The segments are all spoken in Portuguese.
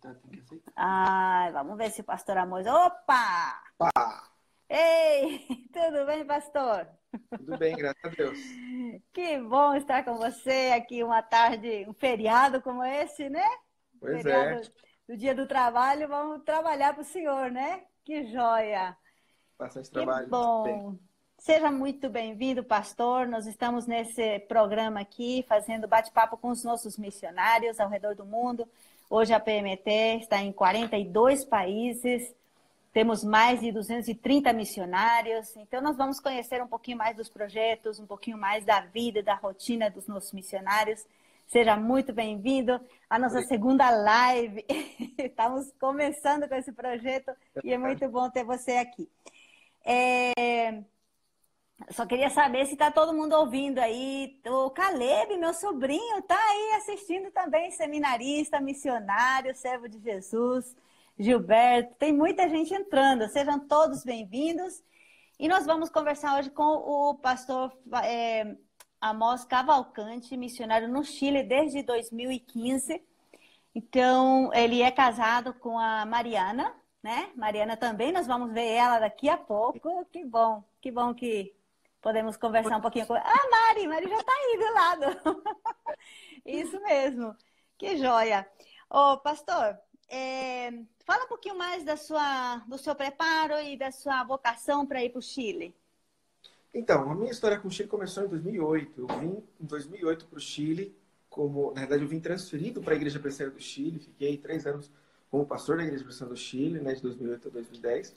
aceitar, tem que aceitar. Ah, vamos ver se o pastor Amor. Opa! Pá! Ei, tudo bem, pastor? Tudo bem, graças a Deus. Que bom estar com você aqui uma tarde, um feriado como esse, né? Pois feriado é. do dia do trabalho, vamos trabalhar para o senhor, né? Que joia! Bastante trabalho. Que bom. Seja muito bem-vindo, pastor. Nós estamos nesse programa aqui, fazendo bate-papo com os nossos missionários ao redor do mundo. Hoje a PMT está em 42 países, temos mais de 230 missionários. Então, nós vamos conhecer um pouquinho mais dos projetos, um pouquinho mais da vida, da rotina dos nossos missionários. Seja muito bem-vindo à nossa segunda live. Estamos começando com esse projeto e é muito bom ter você aqui. É... Só queria saber se está todo mundo ouvindo aí. O Caleb, meu sobrinho, está aí assistindo também, seminarista, missionário, servo de Jesus. Gilberto, tem muita gente entrando. Sejam todos bem-vindos. E nós vamos conversar hoje com o pastor é, Amos Cavalcante, missionário no Chile desde 2015. Então, ele é casado com a Mariana, né? Mariana também, nós vamos ver ela daqui a pouco. Que bom, que bom que podemos conversar um pouquinho com Ah, Mari, Mari já está aí do lado. Isso mesmo, que joia. Ô, pastor, é, fala um pouquinho mais da sua, do seu preparo e da sua vocação para ir para o Chile. Então, a minha história com o Chile começou em 2008. Eu vim em 2008 para o Chile, como, na verdade, eu vim transferido para a Igreja Presbiteriana do Chile. Fiquei três anos como pastor da Igreja Presbiteriana do Chile, né, de 2008 a 2010.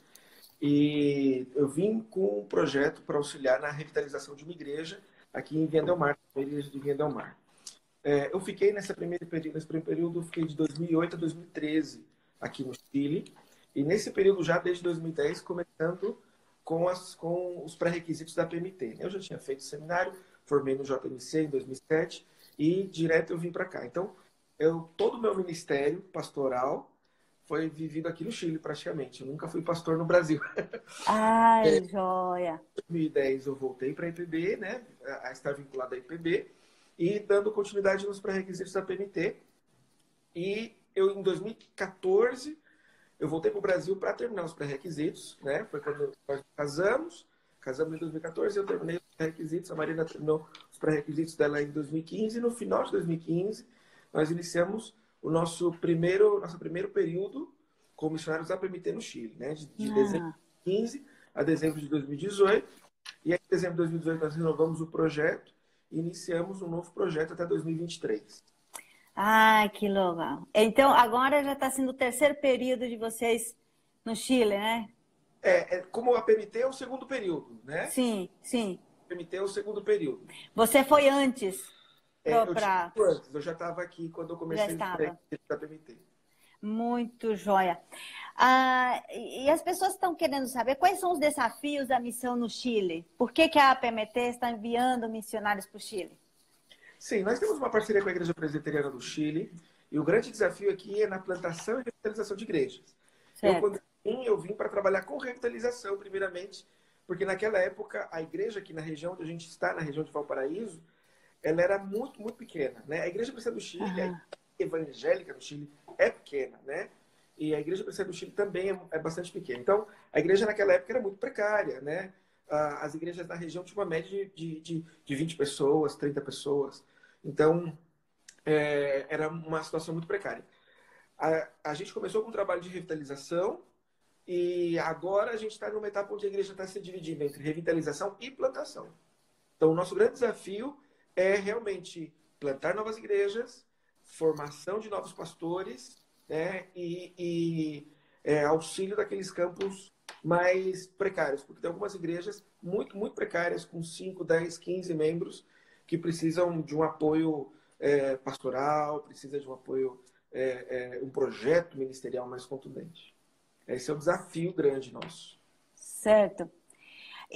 E eu vim com um projeto para auxiliar na revitalização de uma igreja aqui em Vindelmar, a igreja de Vindelmar. É, eu fiquei nessa primeira período, nesse primeiro período, fiquei de 2008 a 2013 aqui no Chile. E nesse período, já desde 2010, começando com, as, com os pré-requisitos da PMT. Eu já tinha feito seminário, formei no JMC em 2007 e direto eu vim para cá. Então, eu, todo o meu ministério pastoral foi vivido aqui no Chile, praticamente. Eu nunca fui pastor no Brasil. Ai, é, joia! Em 2010 eu voltei para a IPB, né? A estar vinculado à IPB e dando continuidade nos pré-requisitos da PMT. E eu, em 2014, eu voltei para o Brasil para terminar os pré-requisitos, né? Foi quando nós casamos. Casamos em 2014, eu terminei os pré-requisitos, a Marina terminou os pré-requisitos dela em 2015. E no final de 2015, nós iniciamos o nosso primeiro, nosso primeiro período como missionários da PMT no Chile, né? De, de ah. dezembro de 2015 a dezembro de 2018. E aí, em dezembro de 2018, nós renovamos o projeto e iniciamos um novo projeto até 2023. Ah, que legal. Então, agora já está sendo o terceiro período de vocês no Chile, né? É, é, como a PMT é o segundo período, né? Sim, sim. A PMT é o segundo período. Você foi antes? É, eu, pra... eu já estava aqui quando eu comecei a PMT. Muito joia. Ah, e as pessoas estão querendo saber quais são os desafios da missão no Chile? Por que, que a PMT está enviando missionários para o Chile? Sim, nós temos uma parceria com a Igreja Presbiteriana do Chile e o grande desafio aqui é na plantação e revitalização de igrejas. Certo. Eu, quando vim, eu vim para trabalhar com revitalização, primeiramente, porque naquela época a igreja aqui na região onde a gente está, na região de Valparaíso, ela era muito, muito pequena. Né? A Igreja Presbiteriana do Chile, uhum. a evangélica do Chile, é pequena, né? E a Igreja Presbiteriana do Chile também é, é, bastante pequena. Então, a igreja naquela época era muito precária, né? As igrejas na região tinham uma média de, de, de 20 pessoas, 30 pessoas. Então, é, era uma situação muito precária. A, a, gente começou com um trabalho de revitalização e agora a gente está numa etapa onde a igreja está se dividindo entre revitalização e plantação. Então, o nosso grande desafio é realmente plantar novas igrejas, formação de novos pastores né, e, e é, auxílio daqueles campos mais precários, porque tem algumas igrejas muito, muito precárias, com 5, 10, 15 membros, que precisam de um apoio é, pastoral, precisa de um apoio, é, é, um projeto ministerial mais contundente. Esse é o desafio grande nosso. Certo.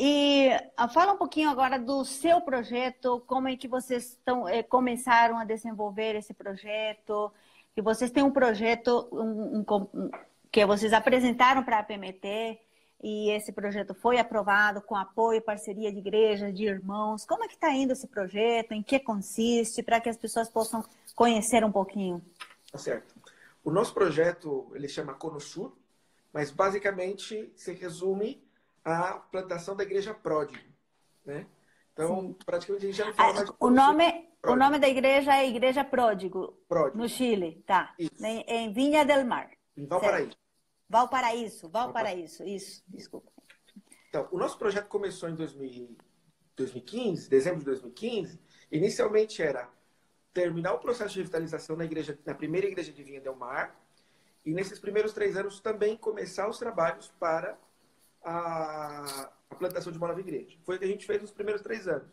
E ah, fala um pouquinho agora do seu projeto, como é que vocês estão, é, começaram a desenvolver esse projeto, que vocês têm um projeto um, um, que vocês apresentaram para a PMT, e esse projeto foi aprovado com apoio, parceria de igrejas, de irmãos. Como é que está indo esse projeto? Em que consiste? Para que as pessoas possam conhecer um pouquinho. Tá certo. O nosso projeto, ele chama Conosur, mas basicamente se resume à plantação da igreja pródigo, né? Então, Sim. praticamente a gente já não fala ah, mais o nome O nome da igreja é Igreja Pródigo, Pródigo. no Chile, tá? Em, em, Vinha del Mar. Em Valparaíso. Certo. Valparaíso, Valparaíso, isso, desculpa. Então, o nosso projeto começou em 2015, dezembro de 2015. Inicialmente era terminar o processo de revitalização na igreja, na primeira igreja de Vinha del Mar, e nesses primeiros três anos também começar os trabalhos para a, a plantação de uma nova igreja. Foi o que a gente fez nos primeiros três anos.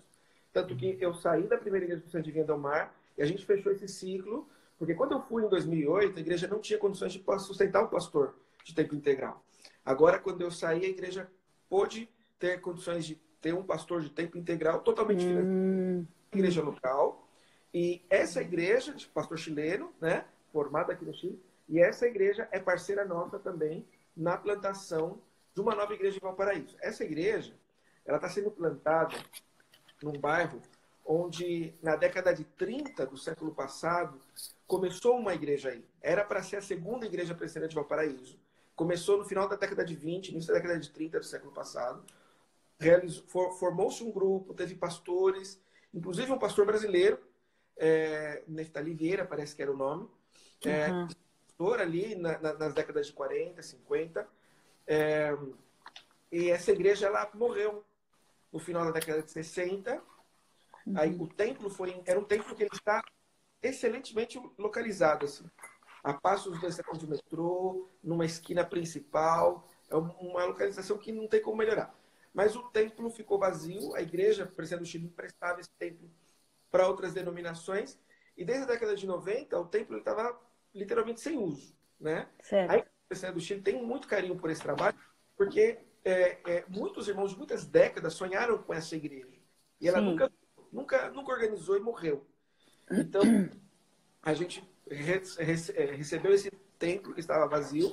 Tanto que eu saí da primeira igreja de Vinha del Mar e a gente fechou esse ciclo, porque quando eu fui em 2008, a igreja não tinha condições de sustentar um pastor de tempo integral. Agora, quando eu saí, a igreja pôde ter condições de ter um pastor de tempo integral totalmente hum. igreja local. E essa igreja, de pastor chileno, né, formada aqui no Chile, e essa igreja é parceira nossa também na plantação de uma nova igreja em Valparaíso. Essa igreja, ela está sendo plantada num bairro onde, na década de 30 do século passado, começou uma igreja aí. Era para ser a segunda igreja presbiteriana de Valparaíso. Começou no final da década de 20, início da década de 30 do século passado. For, Formou-se um grupo, teve pastores, inclusive um pastor brasileiro, é, Neftali Vieira, parece que era o nome, é, uhum. pastor ali na, na, nas décadas de 40, 50. É, e essa igreja ela morreu no final da década de 60. Uhum. Aí o templo foi era um templo que ele está excelentemente localizado assim a passos dois segundos de metrô, numa esquina principal. É uma localização que não tem como melhorar. Mas o templo ficou vazio, a igreja, presidente do Chile, emprestava esse templo para outras denominações. E desde a década de 90, o templo estava literalmente sem uso. Né? Certo. A igreja do Chile tem muito carinho por esse trabalho, porque é, é, muitos irmãos de muitas décadas sonharam com essa igreja. E ela nunca, nunca, nunca organizou e morreu. Então, a gente é, recebeu esse templo que estava vazio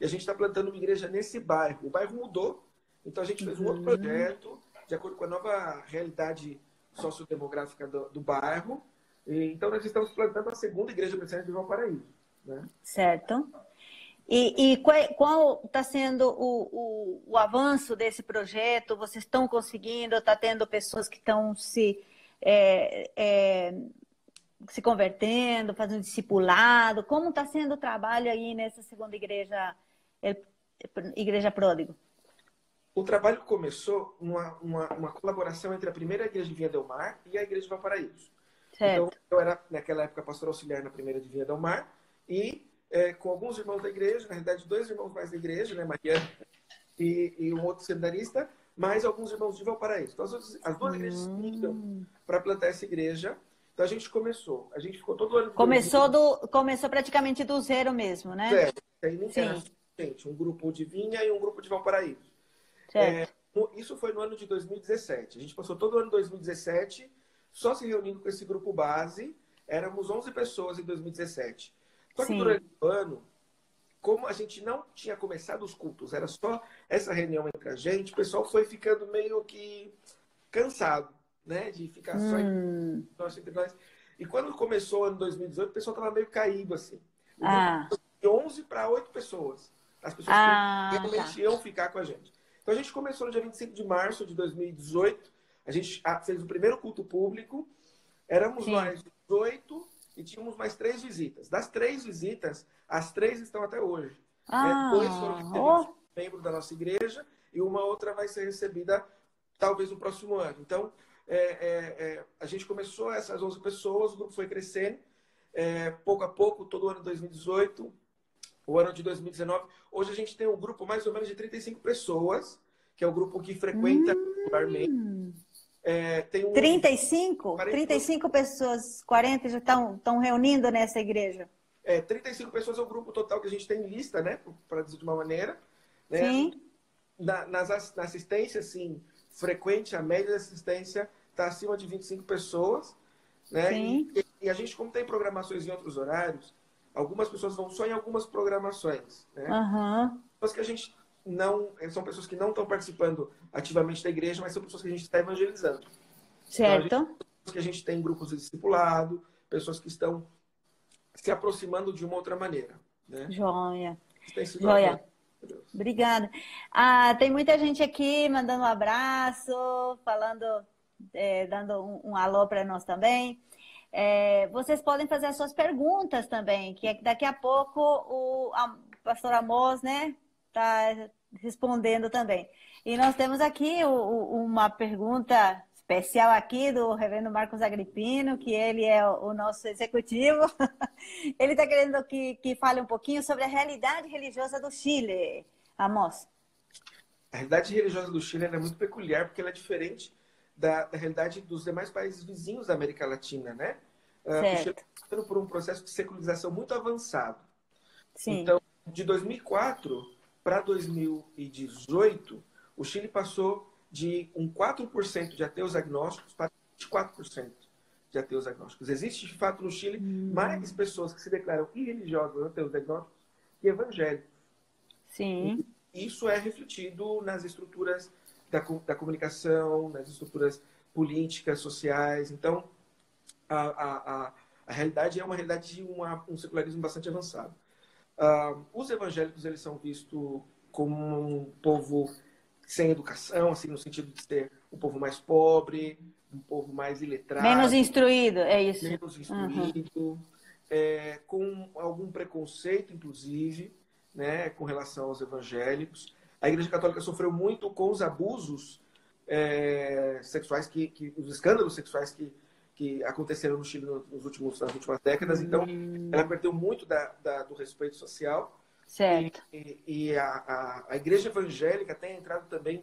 e a gente está plantando uma igreja nesse bairro. O bairro mudou, então a gente fez um outro uhum. projeto de acordo com a nova realidade sociodemográfica do, do bairro. E, então nós estamos plantando a segunda igreja presbiteriana de Valparaíso. Né? Certo. E, e qual está sendo o, o, o, avanço desse projeto? Vocês estão conseguindo? Está tendo pessoas que estão se é, é, se convertendo, fazendo discipulado? Como está sendo o trabalho aí nessa segunda igreja, é, Igreja Pródigo? O trabalho começou uma, uma, uma, colaboração entre a primeira igreja de Vinha Del Mar e a igreja de Valparaíso. Certo. Então, eu era, naquela época, pastor auxiliar na primeira de Vinha Del Mar e é, com alguns irmãos da igreja, na realidade, dois irmãos mais da igreja, né, Maria e, e um outro seminarista, mais alguns irmãos de Valparaíso. Então, as, as duas hum. igrejas se uniram para plantar essa igreja então a gente começou. A gente ficou todo ano. Começou, do, começou praticamente do zero mesmo, né? Certo. Aí nem Sim. gente, um grupo de Vinha e um grupo de Valparaíso. Certo. É, isso foi no ano de 2017. A gente passou todo o ano de 2017 só se reunindo com esse grupo base. Éramos 11 pessoas em 2017. Só que Sim. durante o ano, como a gente não tinha começado os cultos, era só essa reunião entre a gente, o pessoal foi ficando meio que cansado né? De ficar só hum. entre nós. E quando começou o ano 2018, o pessoal estava meio caído, assim. Ah. De 11 para 8 pessoas. As pessoas ah, que realmente tá. iam ficar com a gente. Então a gente começou no dia 25 de março de 2018. A gente fez o primeiro culto público. Éramos Sim. nós 18 e tínhamos mais três visitas. Das três visitas, as três estão até hoje. Ah, é, dois foram oh. membros da nossa igreja e uma outra vai ser recebida talvez no próximo ano. Então, é, é, é, a gente começou essas 11 pessoas, o grupo foi crescendo, é, pouco a pouco, todo o ano de 2018, o ano de 2019. Hoje a gente tem um grupo mais ou menos de 35 pessoas, que é o grupo que frequenta hum. regularmente. É, tem um... 35? 40... 35 pessoas, 40 já estão reunindo nessa igreja. É, 35 pessoas é o grupo total que a gente tem em lista, né? Para dizer de uma maneira. Né? Sim. Na, nas, na assistência, sim, frequente, a média de assistência está acima de 25 pessoas, né? E, e, a gente, como tem programações em outros horários, algumas pessoas vão só em algumas programações, né? Uhum. Pessoas que a gente não... são pessoas que não estão participando ativamente da igreja, mas são pessoas que a gente está evangelizando. Certo. Então, gente, que a gente tem grupos de discipulado, pessoas que estão se aproximando de uma outra maneira. Né? Joia. Joia. Obrigada. Ah, tem muita gente aqui mandando um abraço, falando, é, dando um, um alô para nós também. É, vocês podem fazer as suas perguntas também, que é daqui a pouco o a, pastor Amos, né, está respondendo também. E nós temos aqui o, o, uma pergunta especial aqui do reverendo Marcos Agripino, que ele é o nosso executivo. ele está querendo que, que fale um pouquinho sobre a realidade religiosa do Chile. Amos. A realidade religiosa do Chile é muito peculiar, porque ela é diferente da, da, realidade dos demais países vizinhos da América Latina, né? Uh, o Chile está passando por um processo de secularização muito avançado. Sim. Então, de 2004 para 2018, o Chile passou de um 4% de ateus agnósticos para 24% de ateus agnósticos. Existe, de fato, no Chile hum. mais pessoas que se declaram irreligiosas, ateus agnósticos, que evangélicos. Sim. E isso é refletido nas estruturas da, da comunicação, nas estruturas políticas, sociais. Então, a, a, a, a realidade é uma realidade de uma, um secularismo bastante avançado. Uh, os evangélicos eles são vistos como um povo sem educação, assim, no sentido de ser um povo mais pobre, um povo mais iletrado. Menos instruído, é isso. Menos instruído, uhum. é, com algum preconceito, inclusive, né, com relação aos evangélicos. A Igreja Católica sofreu muito com os abusos é, sexuais, que, que, os escândalos sexuais que, que aconteceram no Chile nos últimos, nas últimas décadas. Então, hum. ela perdeu muito da, da, do respeito social. Certo. E, e a, a, a, igreja evangélica tem entrado também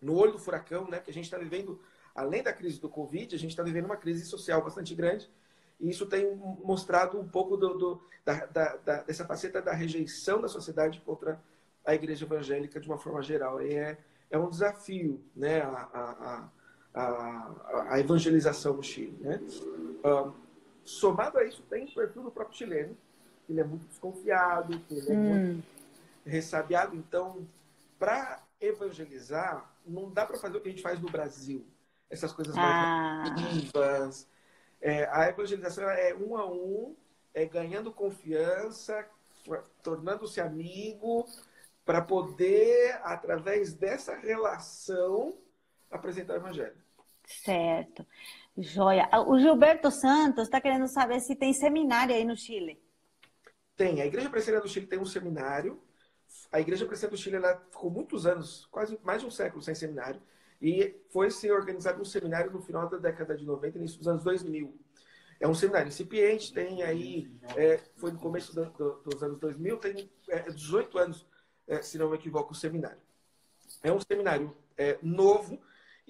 no olho do furacão, né? Que a gente está vivendo, além da crise do Covid, a gente está vivendo uma crise social bastante grande. E isso tem mostrado um pouco do, do da, da, da, dessa faceta da rejeição da sociedade contra a igreja evangélica de uma forma geral. E é, é um desafio, né? A, a, a, a evangelização no Chile, né? Um, somado a isso, tem o perfil do próprio chileno, ele é muito desconfiado, que ele é hum. muito ressabiado. Então, para evangelizar, não dá para fazer o que a gente faz no Brasil. Essas coisas mais ah. vivas. É, a evangelização é um a um, é ganhando confiança, tornando-se amigo, para poder, através dessa relação, apresentar o evangelho. Certo. Joia. O Gilberto Santos está querendo saber se tem seminário aí no Chile. Tem. A Igreja Presbiteriana do Chile tem um seminário. A Igreja Presbiteriana do Chile ela ficou muitos anos, quase mais de um século sem seminário. E foi se organizado um seminário no final da década de 90, início dos anos 2000. É um seminário incipiente, tem aí, é, foi no começo do, do, dos anos 2000, tem é, 18 anos, é, se não me equivoco, o seminário. É um seminário é, novo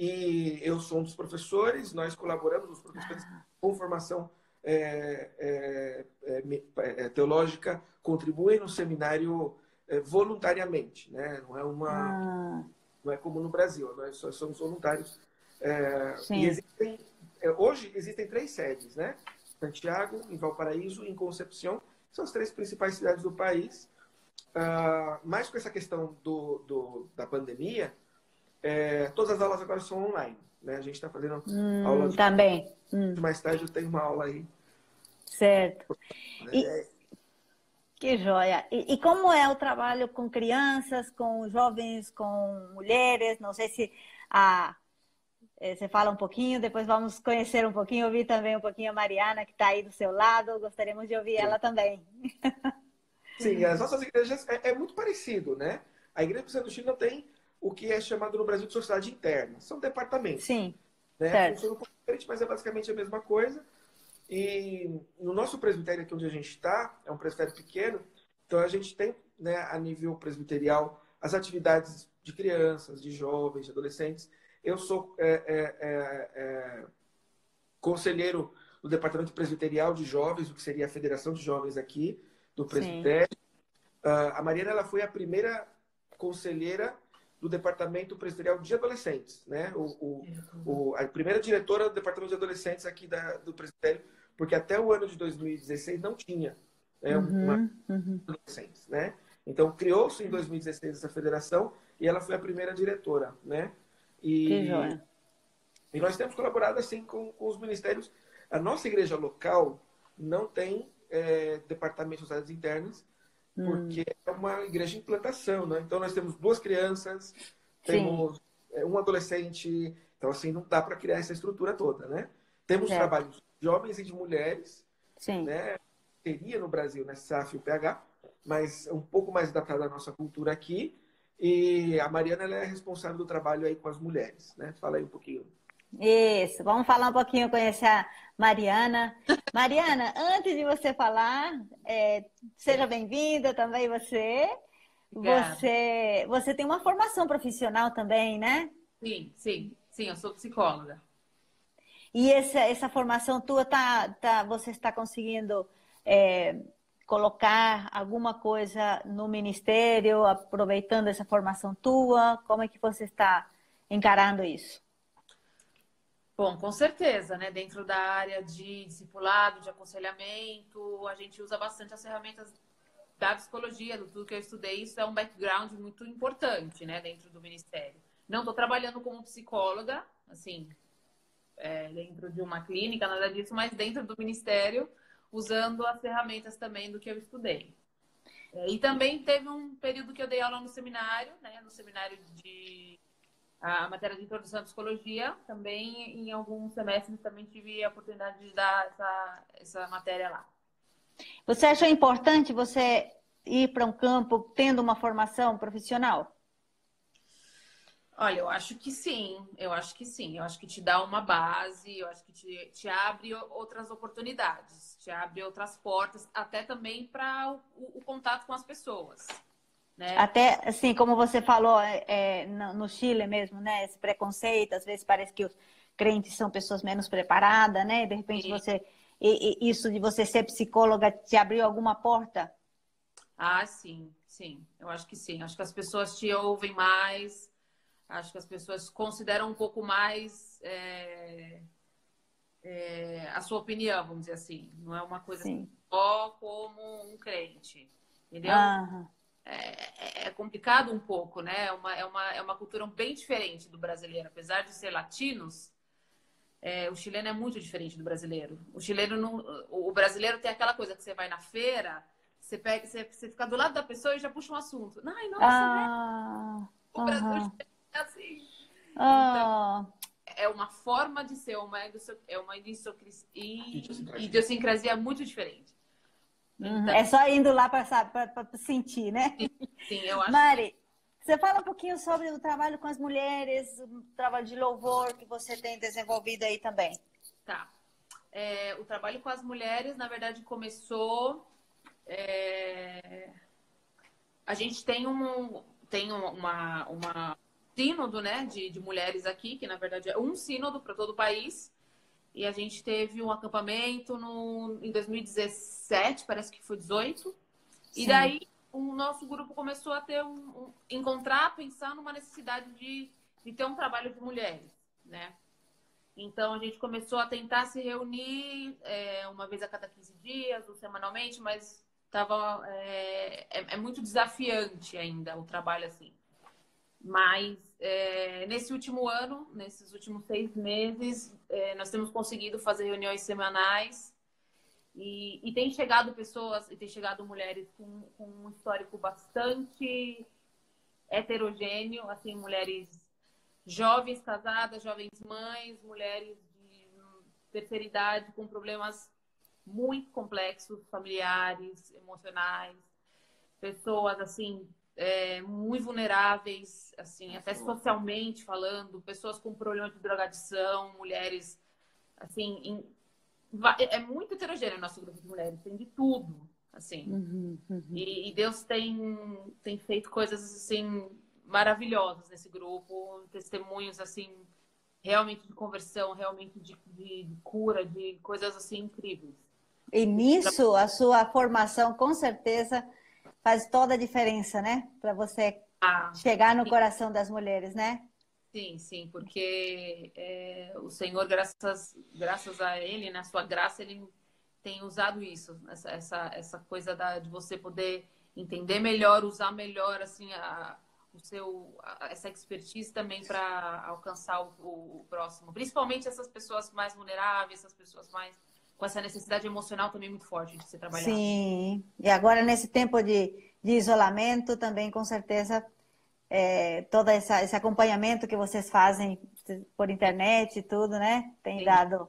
e eu sou um dos professores, nós colaboramos, os professores com formação é é, é, é, teológica contribuem no seminário é, voluntariamente, né? Não é uma, ah. não é como no Brasil, nós só somos voluntários. e existem, hoje existem três sedes, né? Santiago, em Valparaíso e em Concepción, são as três principais cidades do país. Uh, mais com essa questão do, do da pandemia, é, todas as aulas agora são online. Né? A gente está fazendo hum, aula de... Também. Hum. Mais tarde eu tenho uma aula aí. Certo. E, é... Que joia. E, e, como é o trabalho com crianças, com jovens, com mulheres? Não sei se a, é, você fala um pouquinho, depois vamos conhecer um pouquinho, ouvir também um pouquinho a Mariana, que está aí do seu lado. Gostaríamos de ouvir Sim. ela também. Sim, as nossas igrejas é, é muito parecido, né? A Igreja do Chile não tem o que é chamado no Brasil de sociedade interna. São departamentos. Sim. Né? Certo. Funciona um pouco diferente, mas é basicamente a mesma coisa. E no nosso presbitério aqui onde a gente está, é um presbitério pequeno, então a gente tem, né, a nível presbiterial, as atividades de crianças, de jovens, de adolescentes. Eu sou é, é, é, é conselheiro do Departamento Presbiterial de Jovens, o que seria a Federação de Jovens aqui do presbitério. Uh, a Mariana ela foi a primeira conselheira do Departamento Presbiterial de Adolescentes, né? O, o, o, a primeira diretora do Departamento de Adolescentes aqui da, do Presbitério, porque até o ano de 2016 não tinha né, uhum, uma uhum. adolescentes, né? Então criou-se em 2016 essa federação e ela foi a primeira diretora, né? E, que joia. e nós temos colaborado assim com, com os ministérios. A nossa igreja local não tem é, departamento de sociedades internas, hum. porque é uma igreja em implantação, né? Então nós temos duas crianças, temos Sim. É, um adolescente, então assim não dá para criar essa estrutura toda, né? Temos é. trabalhos de homens e de mulheres, Sim. né? Teria no Brasil, né, SAF e o PH, mas um pouco mais adaptado à nossa cultura aqui. E a Mariana é responsável do trabalho aí com as mulheres, né? Fala aí um pouquinho. Isso, vamos falar um pouquinho, conhecer a Mariana. Mariana, antes de você falar, é, seja bem-vinda também você. Você, você tem uma formação profissional também, né? Sim, sim, sim, eu sou psicóloga. E essa, essa formação tua, tá, tá, você está conseguindo é, colocar alguma coisa no ministério, aproveitando essa formação tua? Como é que você está encarando isso? Bom, com certeza, né? Dentro da área de discipulado, de aconselhamento, a gente usa bastante as ferramentas da psicologia, do tudo que eu estudei. Isso é um background muito importante, né? Dentro do ministério. Não estou trabalhando como psicóloga, assim, é, dentro de uma clínica, nada disso, mas dentro do ministério, usando as ferramentas também do que eu estudei. É, e também teve um período que eu dei aula no seminário, né? No seminário de a matéria de introdução à psicologia. Também, em alguns semestres, também tive a oportunidade de dar essa, essa matéria lá. Você achou importante você ir para um campo tendo uma formação profissional? Olha, eu acho que sim, eu acho que sim. Eu acho que te dá uma base, eu acho que te, te abre outras oportunidades, te abre outras portas, até também para o, o contato com as pessoas. Né? Até, assim, como você falou, é, é no Chile mesmo, né? Esse preconceito, às vezes parece que os crentes são pessoas menos preparadas, né? De repente sim. você, e, e isso de você ser psicóloga te abriu alguma porta? Ah, sim, sim. Eu acho que sim. Acho que as pessoas te ouvem mais, acho que as pessoas consideram um pouco mais é, é, a sua opinião, vamos dizer assim. Não é uma coisa só como um crente, entendeu? Aham é, é, complicado um pouco, né? É uma, é, uma, é uma cultura bem diferente do brasileiro. Apesar de ser latinos, é, o chileno é muito diferente do brasileiro. O chileno não, o brasileiro tem aquela coisa que você vai na feira, você pega, você, você fica do lado da pessoa e já puxa um assunto. Ai, nossa, ah, né? O Brasil é assim. Ah. Então, é uma forma de ser, uma, é uma idiosincrasia muito diferente. Uhum. Então... É só indo lá para sentir, né? Sim, sim, eu acho. Mari, você fala um pouquinho sobre o trabalho com as mulheres, o trabalho de louvor que você tem desenvolvido aí também. Tá. É, o trabalho com as mulheres, na verdade, começou. É... A gente tem um tem uma, uma sínodo né, de, de mulheres aqui, que na verdade é um sínodo para todo o país. E a gente teve um acampamento no, em 2017, parece que foi 18. Sim. E daí o nosso grupo começou a ter um, um, encontrar, pensar numa necessidade de, de ter um trabalho de mulheres, né? Então a gente começou a tentar se reunir é, uma vez a cada 15 dias ou semanalmente, mas tava, é, é, é muito desafiante ainda o trabalho assim. Mas é, nesse último ano, nesses últimos seis meses, é, nós temos conseguido fazer reuniões semanais. E, e, tem chegado pessoas, e tem chegado mulheres com, com um histórico bastante heterogêneo, assim, mulheres jovens casadas, jovens mães, mulheres de terceira idade com problemas muito complexos, familiares, emocionais, pessoas assim é, muito vulneráveis, assim, até socialmente falando, pessoas com problemas de drogadição, mulheres, assim, em, é muito heterogêneo o nosso grupo de mulheres, tem de tudo, assim. Uhum, uhum. E, e, Deus tem, tem feito coisas, assim, maravilhosas nesse grupo, testemunhos, assim, realmente de conversão, realmente de, de, de cura, de coisas, assim, incríveis. E nisso, a sua formação, com certeza faz toda a diferença, né? Para você ah, chegar no sim. coração das mulheres, né? Sim, sim, porque é, o Senhor, graças, graças a Ele, na sua graça, Ele tem usado isso, essa, essa, essa coisa da, de você poder entender melhor, usar melhor assim a, o seu, a, essa expertise também para alcançar o, o, o, próximo, principalmente essas pessoas mais vulneráveis, essas pessoas mais com essa necessidade emocional também muito forte de ser trabalhado. Sim, e agora nesse tempo de, de isolamento também, com certeza, é, todo essa, esse acompanhamento que vocês fazem por internet e tudo, né? Tem Sim. dado.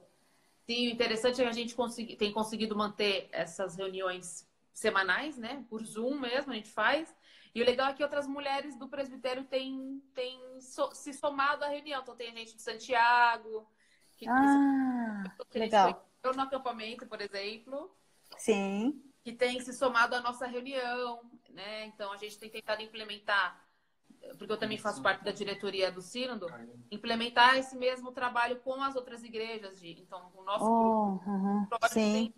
Sim, o interessante é que a gente consegui, tem conseguido manter essas reuniões semanais, né? Por Zoom mesmo, a gente faz. E o legal é que outras mulheres do presbitério têm, têm so, se somado à reunião. Então tem gente de Santiago. Que, ah, que legal. Eu no acampamento, por exemplo. Sim. Que tem se somado à nossa reunião, né? Então a gente tem tentado implementar, porque eu também faço parte da diretoria do Sínodo, implementar esse mesmo trabalho com as outras igrejas. Então, o nosso oh, grupo uh -huh. tem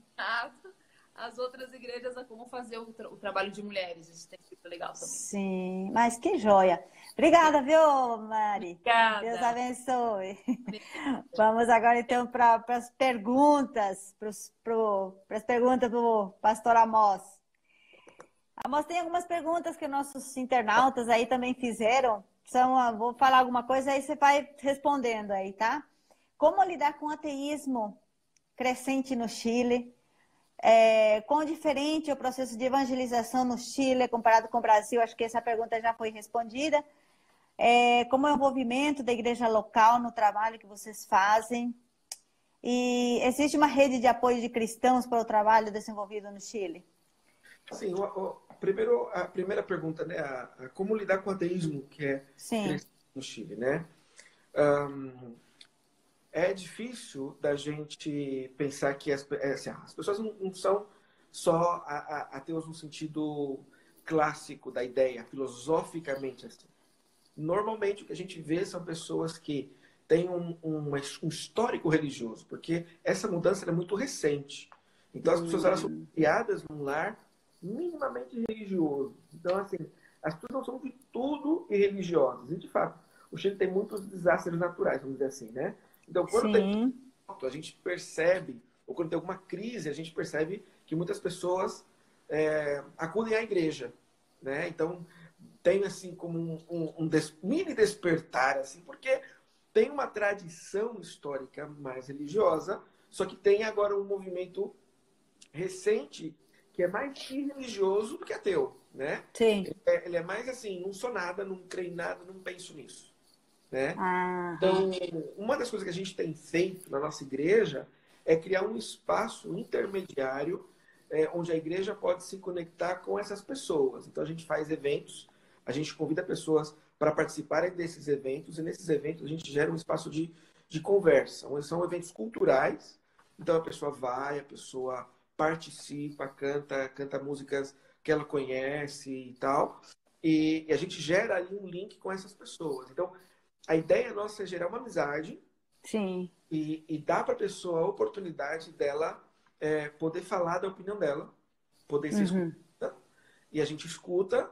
as outras igrejas a como fazer o, tra o, trabalho de mulheres. Isso tem sido legal também. Sim, mas que joia. Obrigada, viu, Mari? Obrigada. Deus abençoe. Vamos agora então para as perguntas, para as perguntas do pastor Amós. Amós, tem algumas perguntas que nossos internautas aí também fizeram. São, vou falar alguma coisa, aí você vai respondendo aí, tá? Como lidar com o ateísmo crescente no Chile? É, quão diferente é o processo de evangelização no Chile comparado com o Brasil? Acho que essa pergunta já foi respondida. É, como é o envolvimento da igreja local no trabalho que vocês fazem? E existe uma rede de apoio de cristãos para o trabalho desenvolvido no Chile? Sim, o, o, primeiro, a primeira pergunta, né? A, a como lidar com o ateísmo que é Sim. no Chile, né? Um, é difícil da gente pensar que as, é, assim, as pessoas não, não, são só ateus no sentido clássico da ideia, filosoficamente assim. Normalmente o que a gente vê são pessoas que têm um, um, um histórico religioso, porque essa mudança é muito recente. Então as pessoas elas são hum. criadas num lar minimamente religioso. Então, assim, as pessoas não são de tudo irreligiosas. E, de fato, o Chile tem muitos desastres naturais, vamos dizer assim, né? Então, quando Sim. tem a gente percebe, ou quando tem alguma crise, a gente percebe que muitas pessoas é, acudem à igreja, né? Então, tem assim como um, um, um des, mini despertar, assim, porque tem uma tradição histórica mais religiosa, só que tem agora um movimento recente que é mais irreligioso do que ateu, né? Sim. Ele é, ele é mais assim, não sou nada, não creio em nada, não penso nisso. Né? Ah. Então, uma das coisas que a gente tem feito na nossa igreja é criar um espaço intermediário é, onde a igreja pode se conectar com essas pessoas. Então, a gente faz eventos, a gente convida pessoas para participarem desses eventos, e nesses eventos a gente gera um espaço de, de conversa. São eventos culturais, então a pessoa vai, a pessoa participa, canta, canta músicas que ela conhece e tal. E, e a gente gera ali um link com essas pessoas. Então, a ideia nossa é gerar uma amizade. Sim. E, e dar para a pessoa a oportunidade dela é, poder falar da opinião dela, poder ser uhum. escuta. E a gente escuta,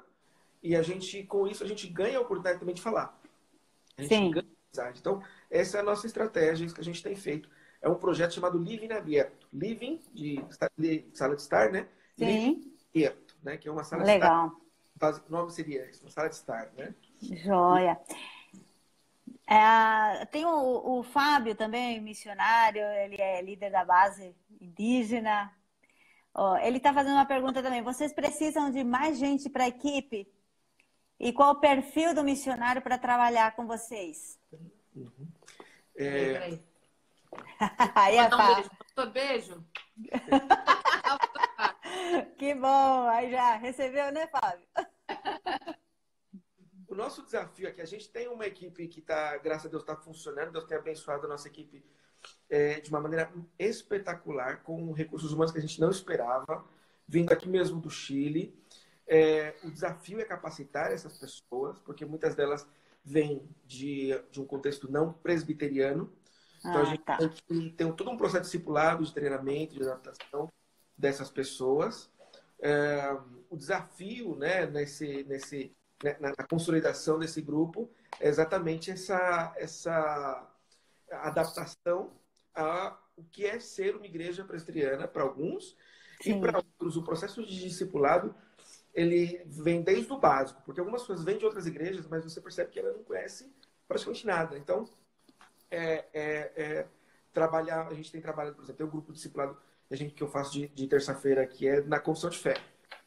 e a gente, com isso, a gente ganha a oportunidade também de falar. A gente Sim. ganha amizade. Então, essa é a nossa estratégia, isso que a gente tem feito. É um projeto chamado Living Aberto. Living, de, de sala de estar, né? Sim. Living Aberto, né? Que é uma sala Legal. de estar. O nome seria isso, uma sala de estar, né? Joia. É, tem o, o, Fábio também, missionário, ele é líder da base indígena. Oh, ele está fazendo uma pergunta também. Vocês precisam de mais gente para a equipe? E qual o perfil do missionário para trabalhar com vocês? Uhum. É... Aí, é um beijo. que bom! Aí já recebeu, né, Fábio? O nosso desafio é que a gente tem uma equipe que está, graças a Deus, está funcionando. Deus tem abençoado a nossa equipe é, de uma maneira espetacular, com recursos humanos que a gente não esperava, vindo aqui mesmo do Chile. É, o desafio é capacitar essas pessoas, porque muitas delas vêm de, de um contexto não presbiteriano. Então ah, a gente tá. tem, que, tem todo um processo discipulado, de treinamento, de adaptação dessas pessoas. É, o desafio né, nesse, nesse né, na, na, consolidação desse grupo é exatamente essa, essa adaptação a o que é ser uma igreja presbiteriana para alguns Sim. e para outros. O processo de discipulado ele vem desde o básico, porque algumas pessoas vêm de outras igrejas, mas você percebe que ela não conhece praticamente nada. Então, é, é, é trabalhar, a gente tem trabalhado, por exemplo, tem um grupo discipulado a gente, que eu faço de, de terça-feira aqui é na confissão de fé.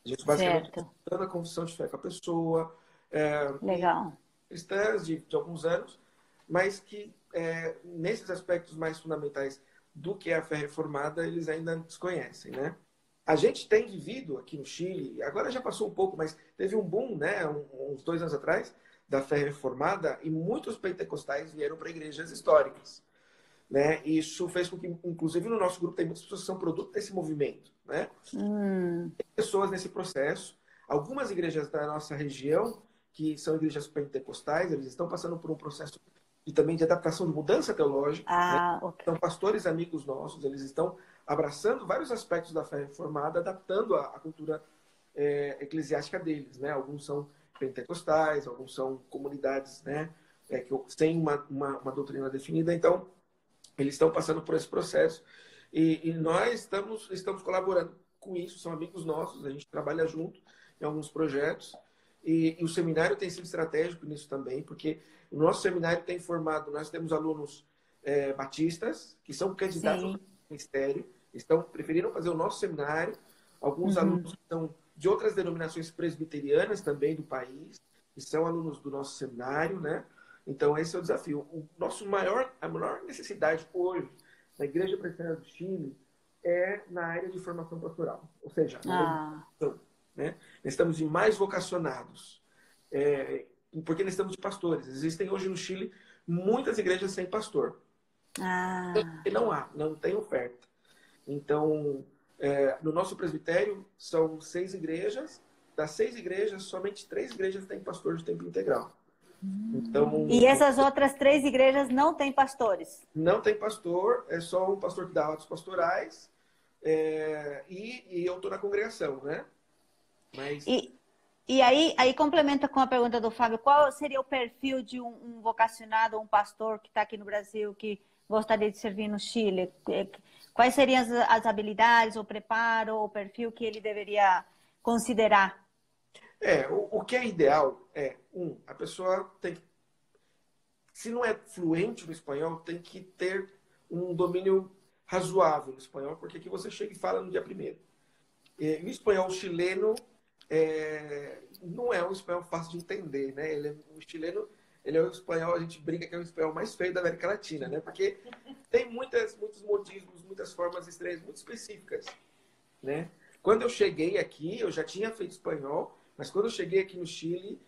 A gente basicamente está a confissão de fé com a pessoa. É, Legal. Cristãs de, de alguns anos, mas que é, nesses aspectos mais fundamentais do que é a fé reformada, eles ainda desconhecem, né? A gente tem vivido aqui no Chile, agora já passou um pouco, mas teve um boom, né, uns dois anos atrás, da fé reformada e muitos pentecostais vieram para igrejas históricas. Né? Isso fez com que, inclusive, no nosso grupo tem muitas pessoas que são produto desse movimento. Né? Hum. Tem pessoas nesse processo. Algumas igrejas da nossa região, que são igrejas pentecostais, eles estão passando por um processo e também de adaptação, de mudança teológica. Ah, né? okay. São pastores amigos nossos, eles estão abraçando vários aspectos da fé reformada, adaptando a, a cultura é, eclesiástica deles. Né? Alguns são pentecostais, alguns são comunidades né, é, que têm uma, uma, uma, doutrina definida. Então, eles estão passando por esse processo. E, e, nós estamos, estamos colaborando com isso, são amigos nossos, a gente trabalha junto em alguns projetos. E, e, o seminário tem sido estratégico nisso também, porque o nosso seminário tem formado, nós temos alunos é, batistas, que são candidatos Sim. ao ministério, estão preferiram fazer o nosso seminário, alguns uhum. alunos estão de outras denominações presbiterianas também do país, que são alunos do nosso seminário, né? Então, esse é o desafio. O nosso maior, a maior necessidade hoje na Igreja Presbiteriana do Chile é na área de formação pastoral. Ou seja, ah. né? nós estamos de mais vocacionados. É, porque nós estamos de pastores. Existem hoje no Chile muitas igrejas sem pastor. Ah. E não há, não tem oferta. Então, é, no nosso presbitério são seis igrejas. Das seis igrejas, somente três igrejas têm pastor de tempo integral. Então, e essas outras três igrejas não têm pastores? Não tem pastor, é só um pastor que dá autos pastorais. É, e, e, eu estou na congregação, né? Mas... E, e aí, aí complementa com a pergunta do Fábio, qual seria o perfil de um, um vocacionado, um pastor que está aqui no Brasil, que gostaria de servir no Chile? Quais seriam as, as habilidades, o preparo, o perfil que ele deveria considerar? É, o, o que é ideal é, um, a pessoa tem que, se não é fluente no espanhol, tem que ter um domínio razoável no espanhol, porque aqui você chega e fala no dia primeiro. E, o espanhol chileno é, não é um espanhol fácil de entender, né? Ele é, o chileno, ele é o espanhol, a gente brinca que é o espanhol mais feio da América Latina, né? Porque tem muitas, muitos modismos, muitas formas estranhas, muito específicas, né? Quando eu cheguei aqui, eu já tinha feito espanhol, mas quando eu cheguei aqui no Chile,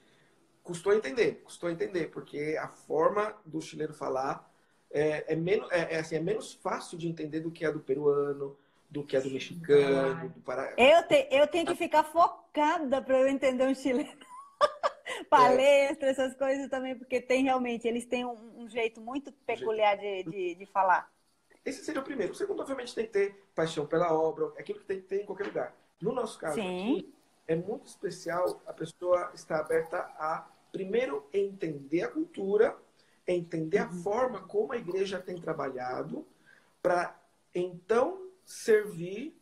custou entender, custou entender, porque a forma do chileno falar é, é menos, é, é, assim, é menos fácil de entender do que a do peruano, do que a do mexicano, do Pará. Eu, te, eu tenho que ficar focada para eu entender um chileno. Palestra, essas coisas também, porque tem realmente, eles têm um, um jeito muito peculiar de, de, de, falar. Esse seria o primeiro. O segundo, obviamente, tem que ter paixão pela obra, é aquilo que tem que ter em qualquer lugar. No nosso caso aqui, é muito especial a pessoa estar aberta a, primeiro, entender a cultura, entender a uhum. forma como a igreja tem trabalhado, para então servir,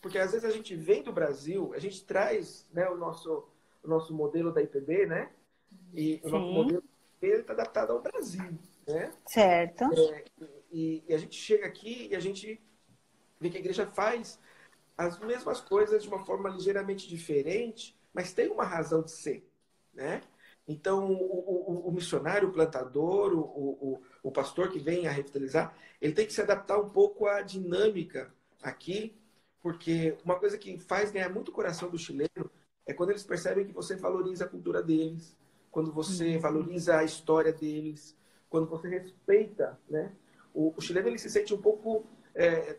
porque às vezes a gente vem do Brasil, a gente traz né, o, nosso, o nosso modelo da IPB, né? E Sim. o nosso modelo está adaptado ao Brasil, né? Certo. É, e, e, a gente chega aqui e a gente vê que a igreja faz as mesmas coisas de uma forma ligeiramente diferente, mas tem uma razão de ser, né? Então, o, o, o missionário, o plantador, o, o, pastor que vem a revitalizar, ele tem que se adaptar um pouco à dinâmica aqui, porque uma coisa que faz ganhar muito o coração do chileno é quando eles percebem que você valoriza a cultura deles, quando você uhum. valoriza a história deles, quando você respeita, né? O, o chileno ele se sente um pouco, é,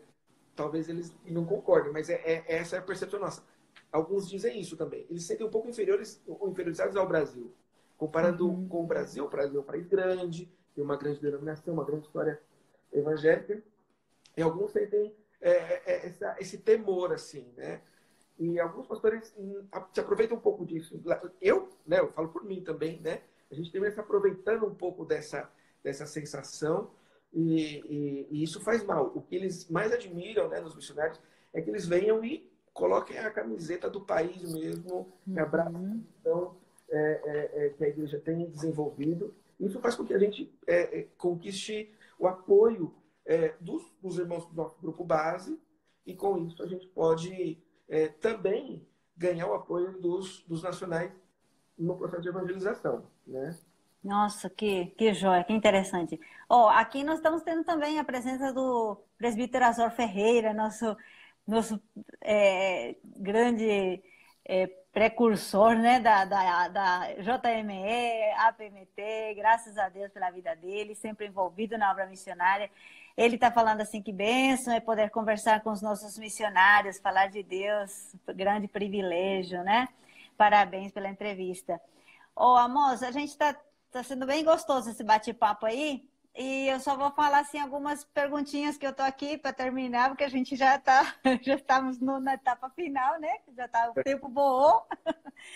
talvez eles não concordem, mas é, é, essa é a percepção nossa. Alguns dizem isso também. Eles se sentem um pouco inferiores, inferiorizados ao Brasil. Comparando uhum. com o Brasil, o Brasil é um país grande, tem uma grande denominação, uma grande história evangélica, e alguns sentem é, é, é, essa, esse temor, assim, né? E alguns pastores hum, se aproveitam um pouco disso. Eu, né, eu falo por mim também, né? A gente deve se aproveitando um pouco dessa, dessa sensação e, e, e, isso faz mal. O que eles mais admiram né, nos missionários é que eles venham e coloquem a camiseta do país mesmo, que abraçam uhum. então, é, é, é, que a igreja tem desenvolvido. Isso faz com que a gente é, é, conquiste o apoio é, dos, dos, irmãos do nosso grupo base e com isso a gente pode é, também ganhar o apoio dos, dos nacionais no processo de evangelização, né? Nossa, que, que joia, que interessante. Oh, aqui nós estamos tendo também a presença do presbítero Azor Ferreira, nosso, nosso é, grande é, precursor né, da, da, da JME, APMT, graças a Deus pela vida dele, sempre envolvido na obra missionária. Ele está falando assim que bênção é poder conversar com os nossos missionários, falar de Deus, grande privilégio, né? Parabéns pela entrevista. Ô, Amos, a gente está tá sendo bem gostoso esse bate-papo aí. E eu só vou falar assim algumas perguntinhas que eu tô aqui para terminar, porque a gente já tá, já estamos no, na etapa final, né? Já tá o tempo voou.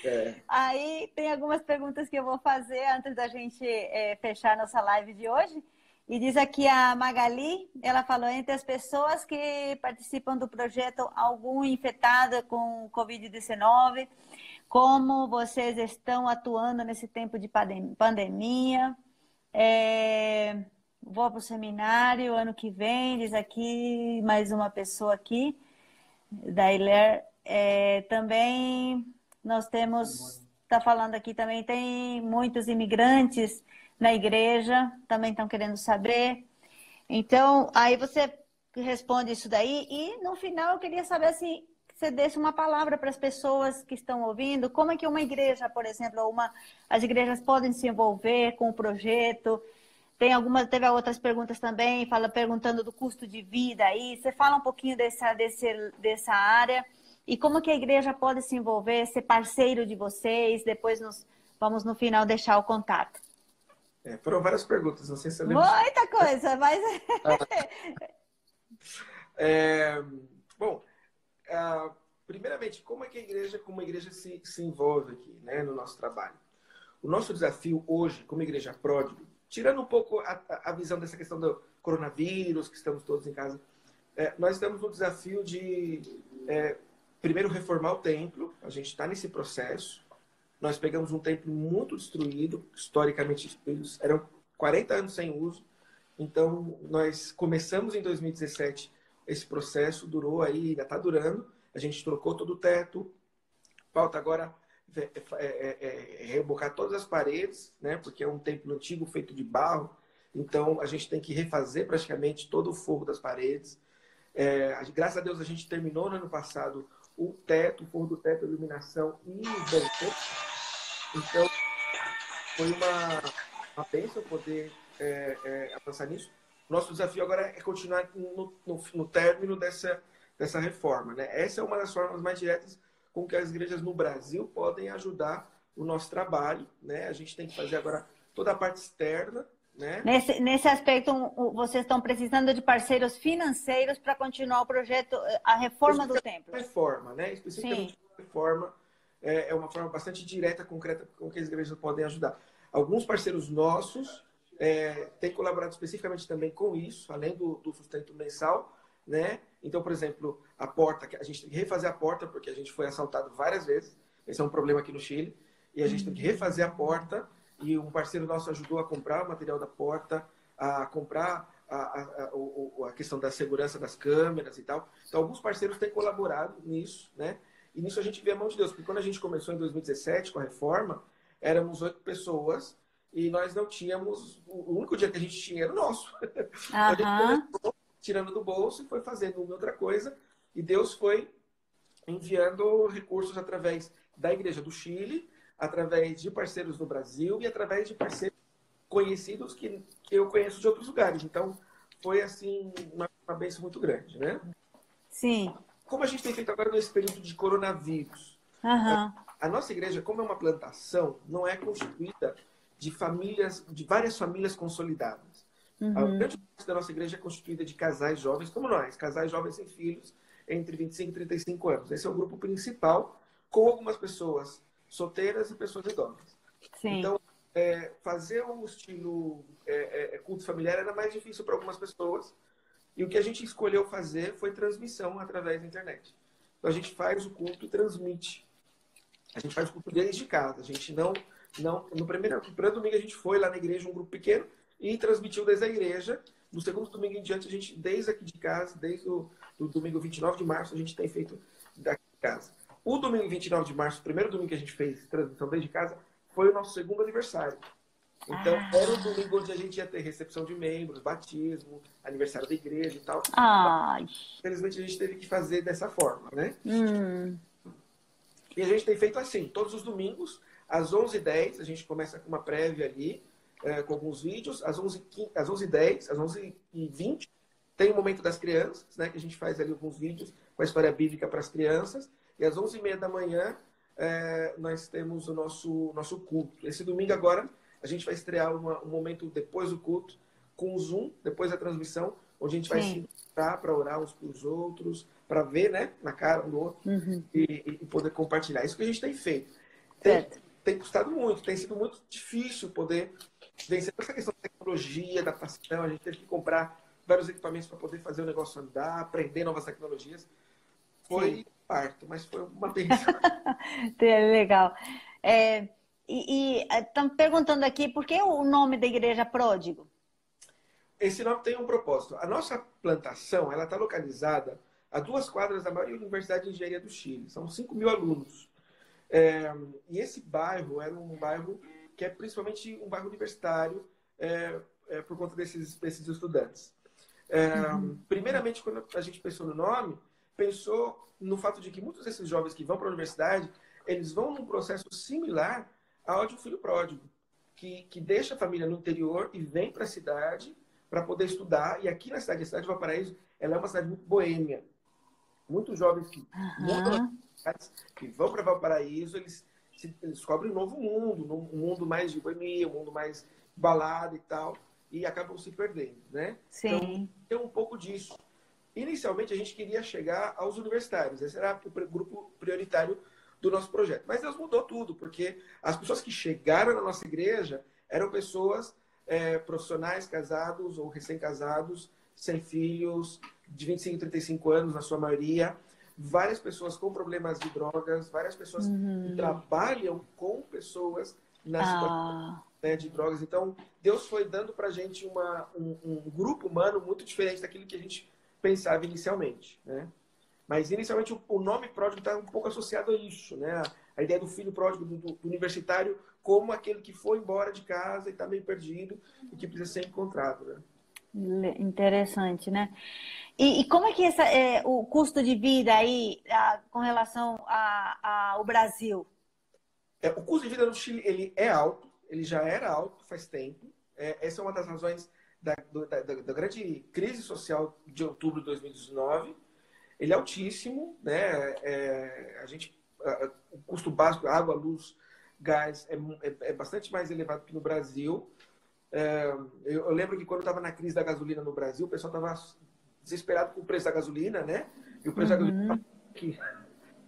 É. Aí tem algumas perguntas que eu vou fazer antes da gente é, fechar nossa live de hoje. E diz aqui a Magali, ela falou entre as pessoas que participam do projeto algum infectada com Covid-19, como vocês estão atuando nesse tempo de pandemia? É, vou para o seminário ano que vem, diz aqui mais uma pessoa aqui, da Iler. É, também nós temos, está falando aqui também, tem muitos imigrantes na igreja, também estão querendo saber. Então, aí você responde isso daí, e no final eu queria saber se você desse uma palavra para as pessoas que estão ouvindo, como é que uma igreja, por exemplo, uma, as igrejas podem se envolver com o projeto. Tem algumas, teve outras perguntas também, fala perguntando do custo de vida aí. Você fala um pouquinho dessa, desse, dessa área e como que a igreja pode se envolver, ser parceiro de vocês. Depois nos, vamos no final deixar o contato. É, foram várias perguntas, não sei se você lembra. Muita coisa, mas. é, bom, uh, primeiramente, como é que a igreja, como a igreja se, se envolve aqui, né, no nosso trabalho? O nosso desafio hoje, como igreja pródigo, tirando um pouco a, a visão dessa questão do coronavírus, que estamos todos em casa, é, nós estamos no desafio de, é, primeiro, reformar o templo. A gente está nesse processo. Nós pegamos um templo muito destruído, historicamente destruído, eram 40 anos sem uso. Então, nós começamos em 2017 esse processo durou aí, ainda está durando. A gente trocou todo o teto. Falta agora é, é, é, é, rebocar todas as paredes, né? Porque é um templo antigo feito de barro. Então a gente tem que refazer praticamente todo o forro das paredes. É, graças a Deus a gente terminou no ano passado o teto, o forro do teto, a iluminação e os banquetes. Então foi uma, uma bênção poder é, é, avançar nisso. Nosso desafio agora é continuar no, no, no término dessa, dessa reforma. Né? Essa é uma das formas mais diretas com que as igrejas no Brasil podem ajudar o nosso trabalho. Né? A gente tem que fazer agora toda a parte externa. Né? Nesse, nesse aspecto, vocês estão precisando de parceiros financeiros para continuar o projeto, a reforma do templo. Reforma, né? Especificamente Sim. reforma é, é uma forma bastante direta, concreta, com que as igrejas podem ajudar. Alguns parceiros nossos é, tem colaborado especificamente também com isso, além do, do, sustento mensal, né? Então, por exemplo, a porta, a gente tem que refazer a porta porque a gente foi assaltado várias vezes. Esse é um problema aqui no Chile. E a gente tem que refazer a porta e um parceiro nosso ajudou a comprar o material da porta, a comprar a, a, a, a, questão da segurança das câmeras e tal. Então, alguns parceiros têm colaborado nisso, né? E nisso a gente vê a mão de Deus, porque quando a gente começou em 2017 com a reforma, éramos oito pessoas e nós não tínhamos. O único dia que a gente tinha era o nosso. Uhum. a gente começou tirando do bolso e foi fazendo uma outra coisa. E Deus foi enviando recursos através da Igreja do Chile, através de parceiros no Brasil e através de parceiros conhecidos que, que eu conheço de outros lugares. Então, foi assim uma, uma bênção muito grande, né? Sim. Como a gente tem feito agora nesse período de coronavírus, uhum. a, a nossa igreja, como é uma plantação, não é constituída de famílias, de várias famílias consolidadas. Uhum. A grande parte da nossa igreja é constituída de casais jovens como nós, casais jovens sem filhos, entre 25 e 35 anos. Esse é o grupo principal, com algumas pessoas solteiras e pessoas idosas. Sim. Então, é, fazer um estilo é, é, é, culto familiar era mais difícil para algumas pessoas. E o que a gente escolheu fazer foi transmissão através da internet. Então, a gente faz o culto e transmite. A gente faz o culto desde casa. A gente não não, no primeiro, no primeiro domingo a gente foi lá na igreja, um grupo pequeno, e transmitiu desde a igreja. No segundo domingo em diante, a gente, desde aqui de casa, desde o do domingo 29 de março, a gente tem feito daqui de casa. O domingo 29 de março, o primeiro domingo que a gente fez transmissão desde casa, foi o nosso segundo aniversário. Então, ah. era o domingo onde a gente ia ter recepção de membros, batismo, aniversário da igreja e tal. Ai. Infelizmente, a gente teve que fazer dessa forma, né? Hum. E a gente tem feito assim, todos os domingos, às 11h10, a gente começa com uma prévia ali, é, com alguns vídeos. Às 11h10, às 11h10, às 11h20, tem o momento das crianças, né? Que a gente faz ali alguns vídeos com a história bíblica para as crianças. E às 11h30 da manhã, é, nós temos o nosso, nosso culto. Esse domingo agora, a gente vai estrear uma, um momento depois do culto, com o Zoom, depois da transmissão, onde a gente vai Sim. se encontrar para orar uns para os outros, para ver né, na cara um do outro uhum. e, e, poder compartilhar. Isso que a gente tem feito. Tem, tem custado muito, tem sido muito difícil poder vencer essa questão da tecnologia, adaptação. A gente teve que comprar vários equipamentos para poder fazer o negócio andar, aprender novas tecnologias. Foi Sim. parto, mas foi uma bênção. Legal. É, e estão perguntando aqui por que o nome da igreja Pródigo? Esse nome tem um propósito. A nossa plantação ela está localizada a duas quadras da maior universidade de engenharia do Chile. São 5 mil alunos. É, e esse bairro era um bairro que é principalmente um bairro universitário é, é, por conta desses, desses estudantes. Uhum. Primeiramente, quando a gente pensou no nome, pensou no fato de que muitos desses jovens que vão para a universidade, eles vão num processo similar um filho pródigo, que, que deixa a família no interior e vem para a cidade para poder estudar. E aqui na cidade, a cidade de Valparaíso, ela é uma cidade muito boêmia. Muitos jovens que, uhum. que vão para Valparaíso, eles, se, eles descobrem um novo mundo, um mundo mais de boemia, um mundo mais balada e tal, e acabam se perdendo, né? Sim. Então, tem um pouco disso. Inicialmente, a gente queria chegar aos universitários. Esse era o grupo prioritário do nosso projeto. Mas Deus mudou tudo, porque as pessoas que chegaram na nossa igreja eram pessoas é, profissionais, casados ou recém-casados, sem filhos, de 25, 35 anos, na sua maioria. Várias pessoas com problemas de drogas, várias pessoas uhum. que trabalham com pessoas na ah. né, de drogas. Então, Deus foi dando para a gente uma, um, um, grupo humano muito diferente daquilo que a gente pensava inicialmente. Né? Mas, inicialmente, o, o nome pródigo está um pouco associado a isso, né? A ideia do filho pródigo do, do, universitário como aquele que foi embora de casa e está meio perdido e que precisa ser encontrado, né? Interessante, né? E, e como é que essa, é, o custo de vida aí a, com relação ao Brasil? É, o custo de vida no Chile ele é alto, ele já era alto faz tempo. É, essa é uma das razões da, da, da, da grande crise social de outubro de 2019 ele é altíssimo, né? É, a gente, o custo básico, água, luz, gás, é, é, é bastante mais elevado que no Brasil. É, eu, eu, lembro que quando estava na crise da gasolina no Brasil, o pessoal estava desesperado com o preço da gasolina, né? E o preço uhum. da gasolina aqui.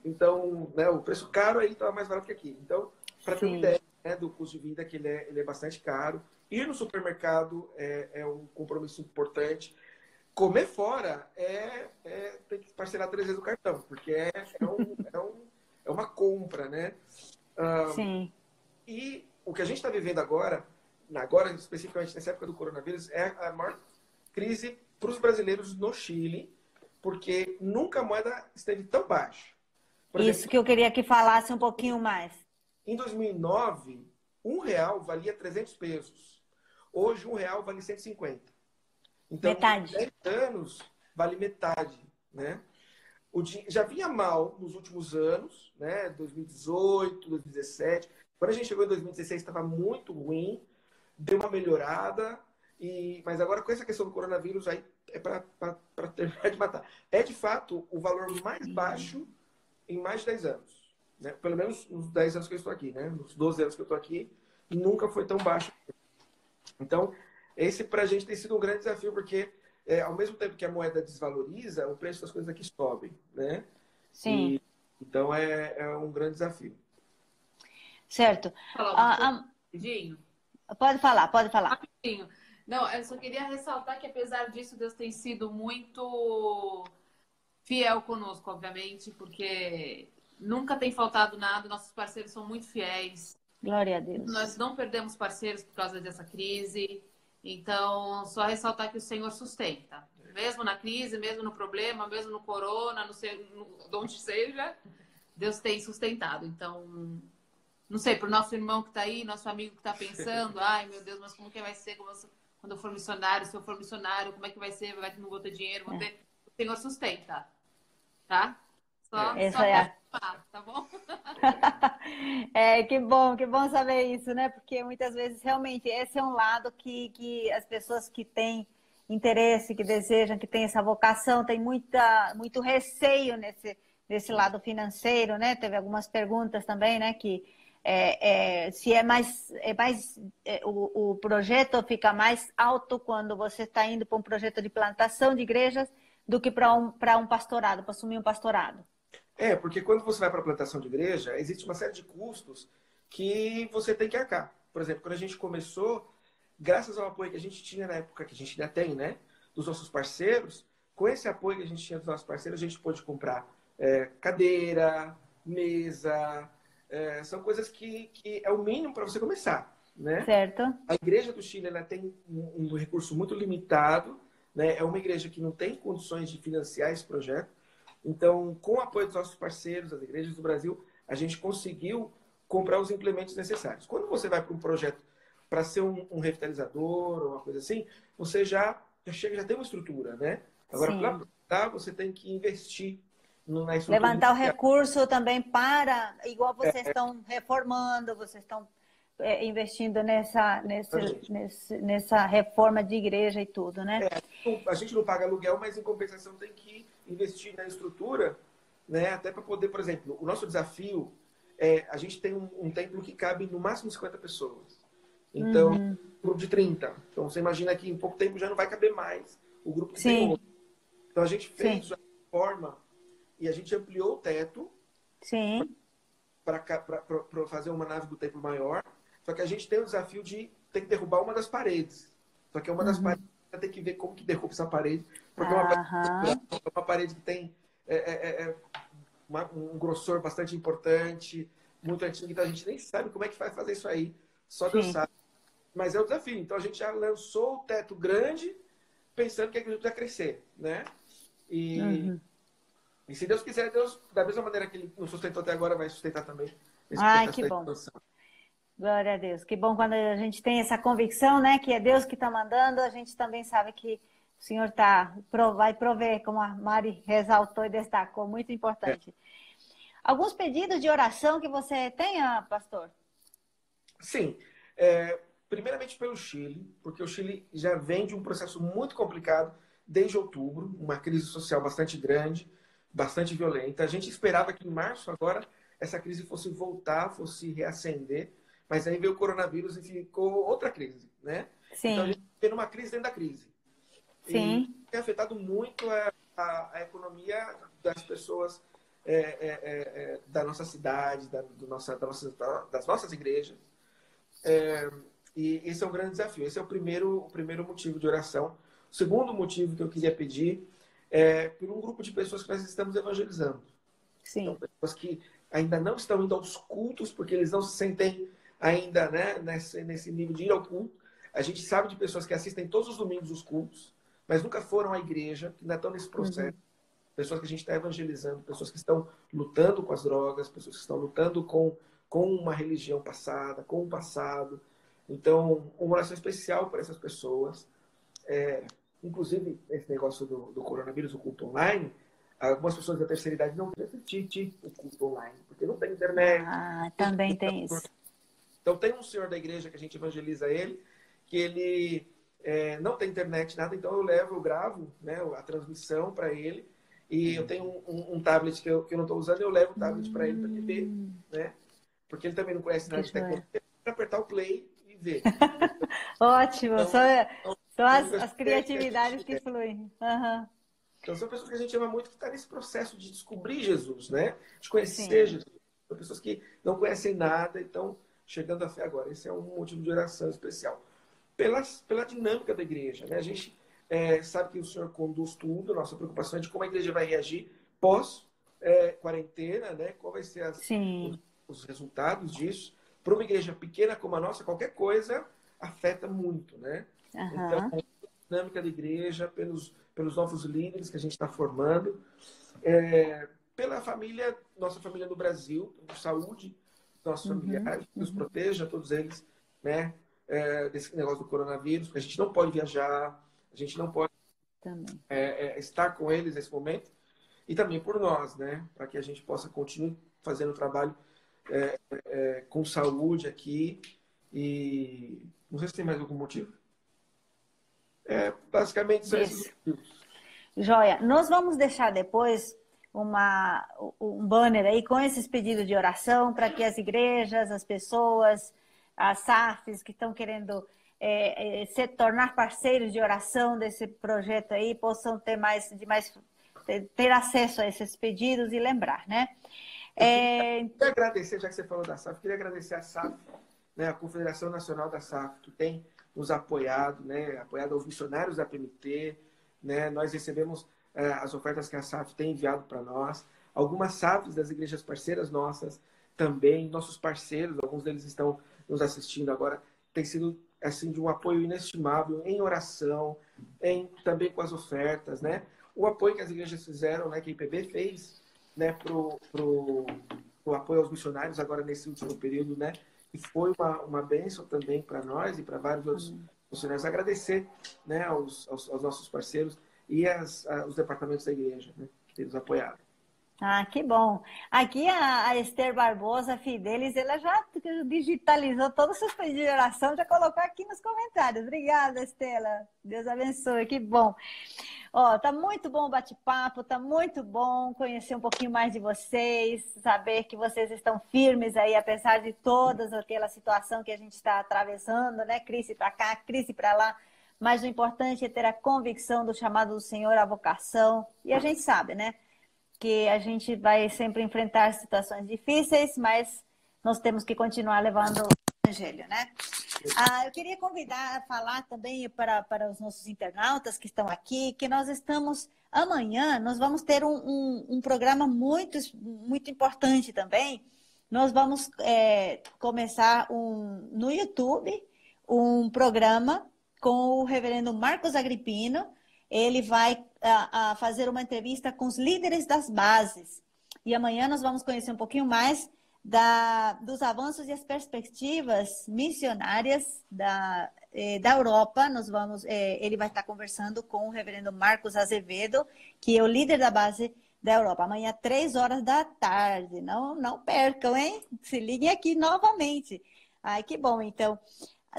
Então, né, o preço caro aí estava mais barato que aqui. Então, para ter uma ideia né, do custo de vida, que ele é, ele é bastante caro. Ir no supermercado é, é um compromisso importante comer fora é, é tem que parcelar três vezes o cartão, porque é, é, um, é, um, é uma compra, né? Sim. E o que a gente está vivendo agora, agora especificamente nessa época do coronavírus, é a maior crise para os brasileiros no Chile, porque nunca a moeda esteve tão baixa. Por Isso exemplo, que eu queria que falasse um pouquinho mais. Em 2009, um real valia 300 pesos. Hoje, um real vale 150. Então, metade. 10 anos vale metade, né? O já vinha mal nos últimos anos, né? 2018, 2017. Quando a gente chegou em 2016, estava muito ruim, deu uma melhorada, e mas agora com essa questão do coronavírus aí é para terminar de matar. É de fato o valor mais baixo em mais de 10 anos. Né? Pelo menos nos 10 anos que eu estou aqui, né? Nos 12 anos que eu estou aqui, nunca foi tão baixo. Então, esse para a gente tem sido um grande desafio, porque é, ao mesmo tempo que a moeda desvaloriza, o preço das coisas aqui sobe, né? Sim. E, então é, é, um grande desafio. Certo. Ah, ah, pode falar, pode falar. Rapidinho. Não, eu só queria ressaltar que apesar disso, Deus tem sido muito fiel conosco, obviamente, porque nunca tem faltado nada, nossos parceiros são muito fiéis. Glória a Deus. Nós não perdemos parceiros por causa dessa crise. Então, só ressaltar que o Senhor sustenta. Mesmo na crise, mesmo no problema, mesmo no corona, no, no, onde seja, Deus tem sustentado. Então, não sei, para o nosso irmão que está aí, nosso amigo que está pensando, ai meu Deus, mas como que vai ser quando eu for missionário? Se eu for missionário, como é que vai ser? Vai ter, não vou ter dinheiro? Vou é. ter... O Senhor sustenta, tá? Só, Essa só é tá bom? é, que bom, que bom saber isso, né? Porque muitas vezes, realmente, esse é um lado que, que as pessoas que têm interesse, que desejam, que têm essa vocação, têm muita, muito receio nesse, nesse lado financeiro, né? Teve algumas perguntas também, né? Que é, é, se é mais, é mais é, o, o projeto fica mais alto quando você está indo para um projeto de plantação de igrejas do que para um, para um pastorado, para assumir um pastorado. É, porque quando você vai para a plantação de igreja, existe uma série de custos que você tem que arcar. Por exemplo, quando a gente começou, graças ao apoio que a gente tinha na época, que a gente ainda tem, né, dos nossos parceiros, com esse apoio que a gente tinha dos nossos parceiros, a gente pôde comprar é, cadeira, mesa, é, são coisas que, que é o mínimo para você começar, né? Certo. A igreja do Chile ela tem um, um recurso muito limitado, né? É uma igreja que não tem condições de financiar esse projeto. Então, com o apoio dos nossos parceiros, as igrejas do Brasil, a gente conseguiu comprar os implementos necessários. Quando você vai para um projeto para ser um, um, revitalizador ou uma coisa assim, você já, já chega, já tem uma estrutura, né? Agora, para você tem que investir na estrutura. Levantar o recurso também para, igual vocês é, estão reformando, vocês estão é, investindo nessa, nesse, nesse, nessa reforma de igreja e tudo, né? É, a gente não paga aluguel, mas em compensação tem que investir na estrutura, né? Até para poder, por exemplo, o nosso desafio é a gente tem um, um templo que cabe no máximo 50 pessoas. Então, uhum. um grupo de 30. Então, você imagina que em pouco tempo já não vai caber mais o grupo que Sim. tem outro. Então, a gente fez Sim. a forma e a gente ampliou o teto. Sim. Para fazer uma nave do templo maior. Só que a gente tem o desafio de ter que derrubar uma das paredes. Só que é uma das uhum. paredes vai ter que ver como que derruba essa parede. Porque uhum. é, uma parede, que tem é, é, é, é uma, um grossor bastante importante, muito antigo, então a gente nem sabe como é que vai fazer isso aí. Só Deus Sim. sabe. Mas é o desafio. Então a gente já lançou o teto grande, pensando que a igreja precisa crescer, né? E, uhum. e se Deus quiser, Deus, da mesma maneira que Ele nos sustentou até agora, vai sustentar também. Ai, que bom. Glória a Deus. Que bom quando a gente tem essa convicção, né? Que é Deus que está mandando, a gente também sabe que o Senhor tá, vai prover, como a Mari ressaltou e destacou, muito importante. Alguns pedidos de oração que você tenha, pastor? Sim. É, primeiramente pelo Chile, porque o Chile já vem de um processo muito complicado desde outubro, uma crise social bastante grande, bastante violenta. A gente esperava que em março agora essa crise fosse voltar, fosse reacender, mas aí veio o coronavírus e ficou outra crise, né? Sim. Então a gente tem uma crise dentro da crise. Sim. E tem afetado muito a, a, a economia das pessoas é, é, é, é da nossa cidade, da, do nossa, da nossa, das nossas igrejas. É, e esse é um grande desafio. Esse é o primeiro, o primeiro motivo de oração. O segundo motivo que eu queria pedir é por um grupo de pessoas que nós estamos evangelizando. Sim. Então, pessoas que ainda não estão indo aos cultos porque eles não se sentem ainda né, nesse, nesse nível de ir ao culto. A gente sabe de pessoas que assistem todos os domingos os cultos, mas nunca foram à igreja, que ainda estão nesse processo. Uhum. Pessoas que a gente está evangelizando, pessoas que estão lutando com as drogas, pessoas que estão lutando com, com uma religião passada, com o passado. Então, uma oração especial para essas pessoas. É, inclusive, esse negócio do, do coronavírus, o culto online, algumas pessoas da terceira idade não querem assistir o culto online, porque não tem internet. Ah, também tem isso. Então tem um senhor da igreja que a gente evangeliza ele, que ele é, não tem internet, nada, então eu levo, eu gravo né, a transmissão para ele. E eu tenho um, um, um, tablet que eu, que eu não estou usando, eu levo o tablet para ele para ele ver, hum. né? Porque ele também não conhece nada de tecnologia, para apertar o play e ver. Ótimo, então, são, então, as, as criatividades que, que fluem. Uhum. Então são pessoas que a gente ama muito que estão tá nesse processo de descobrir Jesus, né? De conhecer Sim. Jesus. São pessoas que não conhecem nada, então chegando à fé agora. Esse é um motivo de oração especial. Pela, pela dinâmica da igreja. Né? A gente é, sabe que o Senhor conduz tudo, nossa preocupação é de como a igreja vai reagir pós-quarentena, é, né? qual vai ser as, os, os, resultados disso. Para uma igreja pequena como a nossa, qualquer coisa afeta muito, né? Uhum. Então, a dinâmica da igreja, pelos, pelos novos líderes que a gente está formando, é, pela família, nossa família no Brasil, saúde, nossos uhum. familiares, uhum. nos proteja, todos eles, né? É, desse negócio do coronavírus, porque a gente não pode viajar, a gente não pode é, é, estar com eles nesse momento, e também por nós, né? Para que a gente possa continuar fazendo o trabalho é, é, com saúde aqui. E não sei se tem mais algum motivo. É, basicamente, são esses motivos. Joia. Nós vamos deixar depois uma, um banner aí com esses pedidos de oração para que as igrejas, as pessoas, as SAFs que estão querendo é, é, se tornar parceiros de oração desse projeto aí possam ter mais de mais ter acesso a esses pedidos e lembrar, né? É... Eu queria agradecer, já que você falou da SAF, queria agradecer a SAF, né, a Confederação Nacional da SAF, que tem nos apoiado, né, apoiado aos missionários da PMT, né, nós recebemos é, as ofertas que a SAF tem enviado para nós, algumas SAFs das igrejas parceiras nossas também, nossos parceiros, alguns deles estão nos assistindo agora, tem sido assim de um apoio inestimável em oração, em também com as ofertas, né? O apoio que as igrejas fizeram, né, que a IPB fez né, para o apoio aos missionários agora nesse último período, né? E foi uma, uma bênção também para nós e para vários outros uhum. missionários. Agradecer né, aos, aos, aos nossos parceiros e as, os departamentos da igreja, né, que eles apoiaram. Ah, que bom. Aqui a, Esther Barbosa, Fidelis, ela já digitalizou todos os seus pedidos de oração, já colocou aqui nos comentários. Obrigada, Estela. Deus abençoe, que bom. Ó, tá muito bom o bate-papo, tá muito bom conhecer um pouquinho mais de vocês, saber que vocês estão firmes aí, apesar de todas aquela situação que a gente está atravessando, né? Crise para cá, crise para lá. Mas o importante é ter a convicção do chamado do Senhor, a vocação. E a gente sabe, né? Que a gente vai sempre enfrentar situações difíceis, mas nós temos que continuar levando Evangelho, né? Ah, eu queria convidar, falar também para, para os nossos internautas que estão aqui, que nós estamos, amanhã, nós vamos ter um, um, um programa muito, muito importante também. Nós vamos é, começar um, no YouTube um programa com o reverendo Marcos Agripino. Ele vai a, a fazer uma entrevista com os líderes das bases. E amanhã nós vamos conhecer um pouquinho mais da, dos avanços e as perspectivas missionárias da, eh, da Europa. Nós vamos, eh, ele vai estar conversando com o reverendo Marcos Azevedo, que é o líder da base da Europa. Amanhã, três horas da tarde. Não, não percam, hein? Se liguem aqui novamente. Ai, que bom. Então,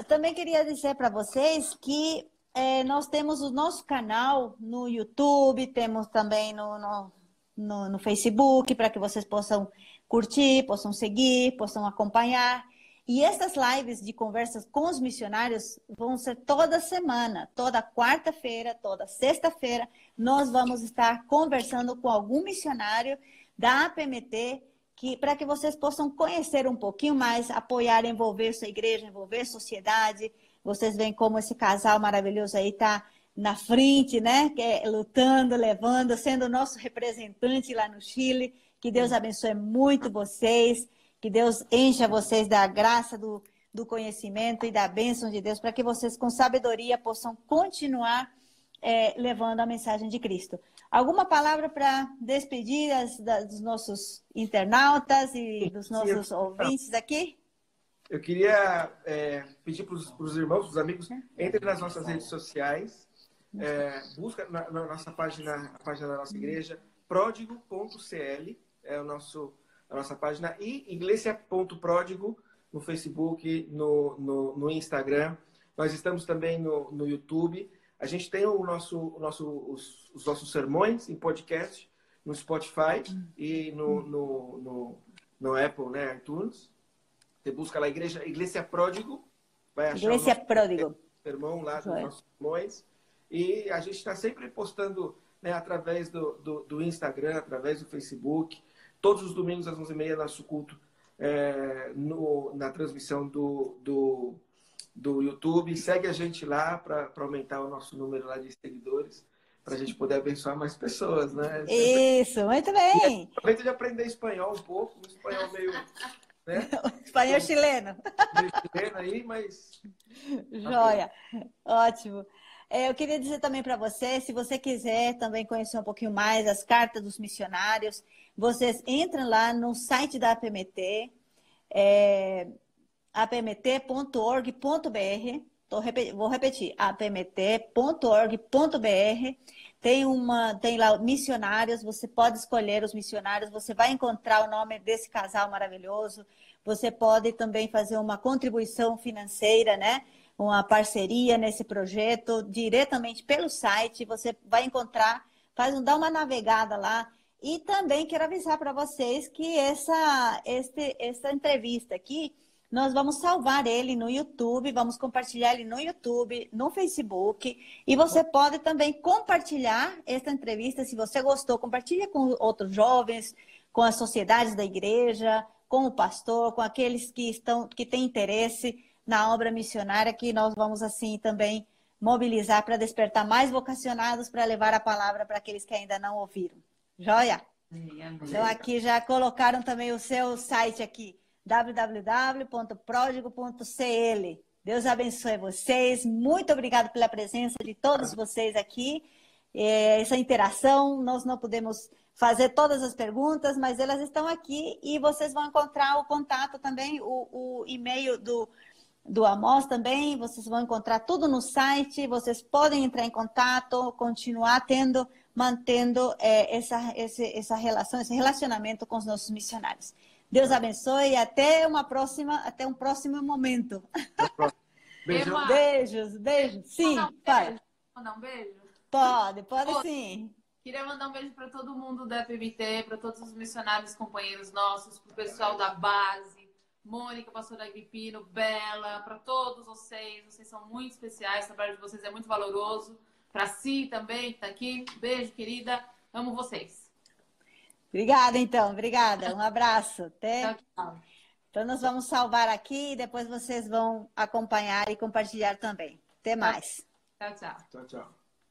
também queria dizer para vocês que eh, nós temos o nosso canal no YouTube, temos também no, no, no, no Facebook, para que vocês possam curtir, possam seguir, possam acompanhar. E essas lives de conversas com os missionários vão ser toda semana, toda quarta-feira, toda sexta-feira. Nós vamos estar conversando com algum missionário da APMT que, para que vocês possam conhecer um pouquinho mais, apoiar, envolver sua igreja, envolver sociedade. Vocês veem como esse casal maravilhoso aí está na frente, né? É, lutando, levando, sendo o nosso representante lá no Chile. Que Deus abençoe muito vocês, que Deus encha vocês da graça, do, do conhecimento e da bênção de Deus, para que vocês, com sabedoria, possam continuar é, levando a mensagem de Cristo. Alguma palavra para despedir as, das, dos nossos internautas e dos nossos ouvintes aqui? Eu queria é, pedir para os irmãos, os amigos, entrem nas nossas redes sociais, é, busca na, na, nossa página, a página da nossa igreja, pródigo.cl, é o nosso, a nossa página, e iglesia.pródigo no Facebook, no, no, no, Instagram. Nós estamos também no, no YouTube. A gente tem o nosso, o nosso, os, os nossos sermões em podcast no Spotify e no, no, no, no Apple, né, iTunes. Você busca lá Igreja, Igreja Pródigo, vai achar Igreja o Pródigo. sermão lá dos nossos sermões. E a gente está sempre postando né, através do, do, do, Instagram, através do Facebook. Todos os domingos às 11h30, nosso culto é, no, na transmissão do, do, do YouTube. Segue a gente lá para aumentar o nosso número lá de seguidores, para a gente poder abençoar mais pessoas, né? Isso, muito bem! Aproveita de aprender espanhol um pouco, um espanhol meio Né? espanhol chileno. chileno aí, mas. Joia. Ótimo. É, eu queria dizer também para você, se você quiser também conhecer um pouquinho mais as cartas dos missionários, vocês entram lá no site da APMT, é, apmt.org.br. Vou repetir, apmt.org.br. Tem, uma, tem lá missionários, você pode escolher os missionários, você vai encontrar o nome desse casal maravilhoso. Você pode também fazer uma contribuição financeira, né? Uma parceria nesse projeto diretamente pelo site. Você vai encontrar, faz um, dá uma navegada lá. E também quero avisar para vocês que essa, este, essa entrevista aqui nós vamos salvar ele no YouTube, vamos compartilhar ele no YouTube, no Facebook. E você pode também compartilhar essa entrevista, se você gostou, compartilhe com outros jovens, com as sociedades da igreja, com o pastor, com aqueles que estão que têm interesse na obra missionária, que nós vamos assim também mobilizar para despertar mais vocacionados para levar a palavra para aqueles que ainda não ouviram. Joia? Então aqui já colocaram também o seu site aqui www.pródigo.cl. Deus abençoe vocês. Muito obrigado pela presença de todos vocês aqui. É, essa interação, nós não podemos fazer todas as perguntas, mas elas estão aqui e vocês vão encontrar o contato também, o, o e-mail do, do Amos também, vocês vão encontrar tudo no site, vocês podem entrar em contato, continuar tendo, mantendo é, essa, esse, essa relação, esse relacionamento com os nossos missionários. Deus abençoe e até uma próxima, até um próximo momento. Beijo. Beijos, beijos. Sim, pai. Mandar um beijo? Pode, pode Pô, sim. Queria mandar um beijo para todo mundo da FMT, para todos os missionários companheiros nossos, para o pessoal da base, Mônica, pastora Agripino, Bela, para todos vocês. Vocês são muito especiais, o trabalho de vocês é muito valoroso. Para si também, que está aqui. Beijo, querida. Amo vocês. Obrigada, então. Obrigada. Um abraço. Até. Então, nós vamos salvar aqui e depois vocês vão acompanhar e compartilhar também. Até mais. Tchau, tchau. Tchau, tchau.